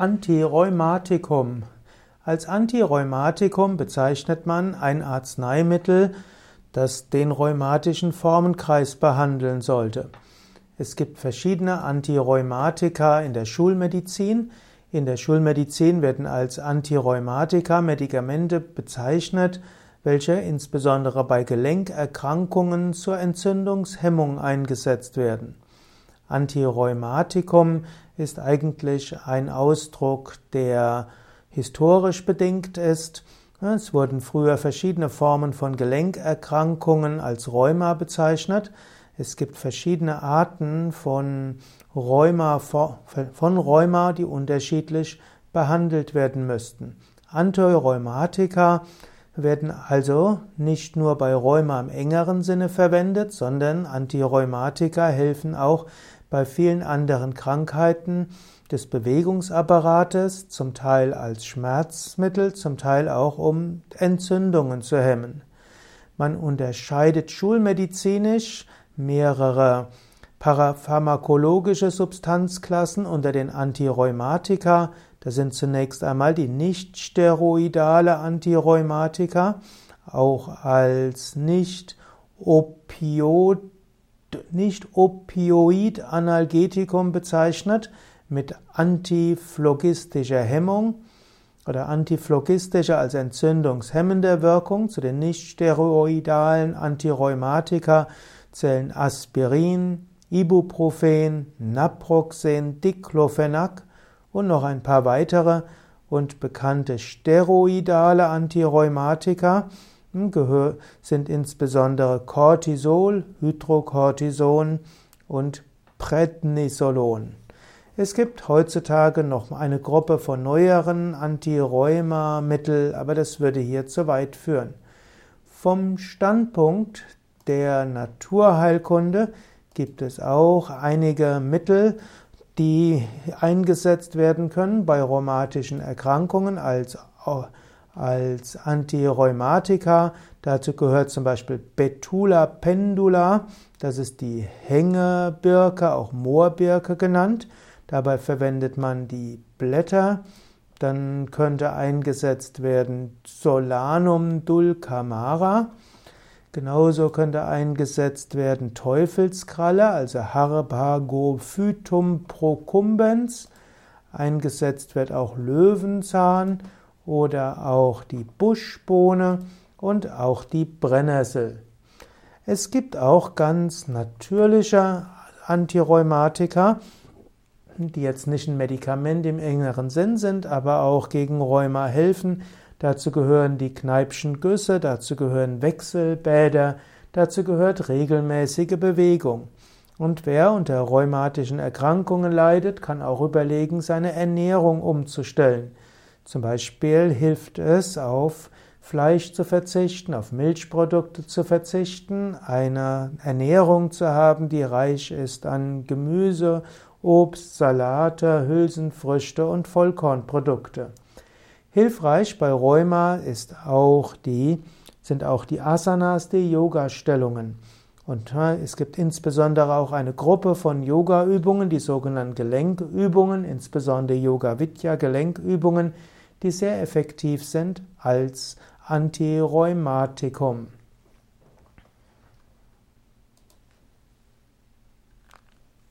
Antirheumatikum. Als Antirheumatikum bezeichnet man ein Arzneimittel, das den rheumatischen Formenkreis behandeln sollte. Es gibt verschiedene Antirheumatika in der Schulmedizin. In der Schulmedizin werden als Antirheumatika Medikamente bezeichnet, welche insbesondere bei Gelenkerkrankungen zur Entzündungshemmung eingesetzt werden. Antirheumatikum ist eigentlich ein Ausdruck, der historisch bedingt ist. Es wurden früher verschiedene Formen von Gelenkerkrankungen als Rheuma bezeichnet. Es gibt verschiedene Arten von Rheuma, von Rheuma, die unterschiedlich behandelt werden müssten. Antirheumatika werden also nicht nur bei Rheuma im engeren Sinne verwendet, sondern Antirheumatika helfen auch bei vielen anderen Krankheiten des Bewegungsapparates, zum Teil als Schmerzmittel, zum Teil auch um Entzündungen zu hemmen. Man unterscheidet schulmedizinisch mehrere parapharmakologische Substanzklassen unter den Antirheumatika. Das sind zunächst einmal die nicht-steroidale Antirheumatika, auch als nicht-Opioid Nicht-Opioid-Analgetikum bezeichnet mit antiphlogistischer Hemmung oder antiphlogistischer als entzündungshemmender Wirkung. Zu den nicht-steroidalen Antirheumatika zählen Aspirin, Ibuprofen, Naproxen, Diclofenac und noch ein paar weitere und bekannte steroidale Antirheumatika sind insbesondere Cortisol, Hydrocortison und Prednisolon. Es gibt heutzutage noch eine Gruppe von neueren Antirheuma-Mittel, aber das würde hier zu weit führen. Vom Standpunkt der Naturheilkunde gibt es auch einige Mittel, die eingesetzt werden können bei rheumatischen Erkrankungen als, als Antirheumatika. Dazu gehört zum Beispiel Betula pendula, das ist die Hängebirke, auch Moorbirke genannt. Dabei verwendet man die Blätter. Dann könnte eingesetzt werden Solanum dulcamara. Genauso könnte eingesetzt werden Teufelskralle, also Harpagophytum procumbens. Eingesetzt wird auch Löwenzahn oder auch die Buschbohne und auch die Brennnessel. Es gibt auch ganz natürliche Antirheumatika, die jetzt nicht ein Medikament im engeren Sinn sind, aber auch gegen Rheuma helfen. Dazu gehören die Kneipschen Güsse, dazu gehören Wechselbäder, dazu gehört regelmäßige Bewegung. Und wer unter rheumatischen Erkrankungen leidet, kann auch überlegen, seine Ernährung umzustellen. Zum Beispiel hilft es, auf Fleisch zu verzichten, auf Milchprodukte zu verzichten, eine Ernährung zu haben, die reich ist an Gemüse, Obst, Salate, Hülsenfrüchte und Vollkornprodukte. Hilfreich bei Rheuma ist auch die, sind auch die Asanas, die Yoga-Stellungen. Und es gibt insbesondere auch eine Gruppe von Yoga-Übungen, die sogenannten Gelenkübungen, insbesondere Yoga-Vidya, Gelenkübungen, die sehr effektiv sind als Antirheumatikum.